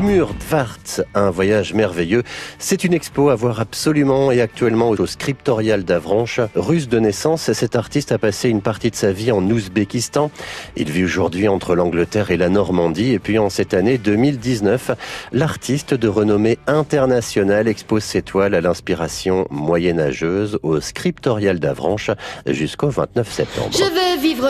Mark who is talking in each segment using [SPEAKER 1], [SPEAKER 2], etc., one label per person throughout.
[SPEAKER 1] Timur Dvarts, un voyage merveilleux. C'est une expo à voir absolument et actuellement au Scriptorial d'Avranches. Russe de naissance, cet artiste a passé une partie de sa vie en Ouzbékistan. Il vit aujourd'hui entre l'Angleterre et la Normandie. Et puis en cette année 2019, l'artiste de renommée internationale expose ses toiles à l'inspiration moyenâgeuse au Scriptorial d'Avranches jusqu'au 29 septembre.
[SPEAKER 2] Je veux vivre.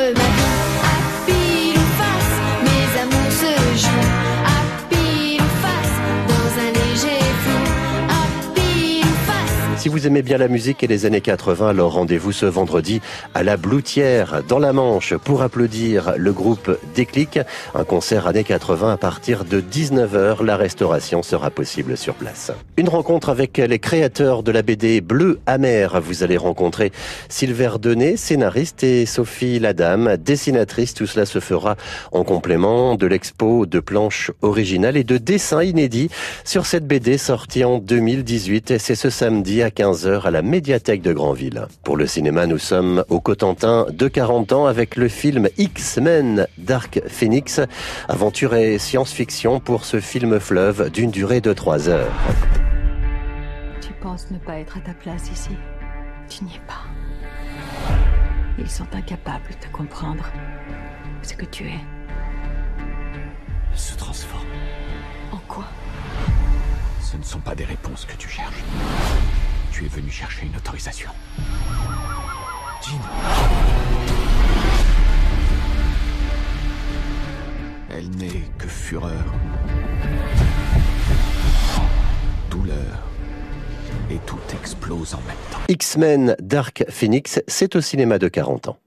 [SPEAKER 1] Vous aimez bien la musique et les années 80, alors rendez-vous ce vendredi à la Bloutière, dans la Manche, pour applaudir le groupe Déclic. Un concert années 80 à partir de 19h. La restauration sera possible sur place. Une rencontre avec les créateurs de la BD Bleu Amer. Vous allez rencontrer Silver Denet, scénariste, et Sophie Ladame, dessinatrice. Tout cela se fera en complément de l'expo de planches originales et de dessins inédits sur cette BD sortie en 2018. Et c'est ce samedi à 15h à la médiathèque de Granville. Pour le cinéma, nous sommes au Cotentin de 40 ans avec le film X-Men Dark Phoenix, aventure et science-fiction pour ce film fleuve d'une durée de 3 heures.
[SPEAKER 3] Tu penses ne pas être à ta place ici Tu n'y es pas. Ils sont incapables de comprendre ce que tu es.
[SPEAKER 4] Se transforme.
[SPEAKER 3] En quoi?
[SPEAKER 4] Ce ne sont pas des réponses que tu cherches. Tu es venu chercher une autorisation. Jean. Elle n'est que fureur, douleur, et tout explose en même temps.
[SPEAKER 1] X-Men Dark Phoenix, c'est au cinéma de 40 ans.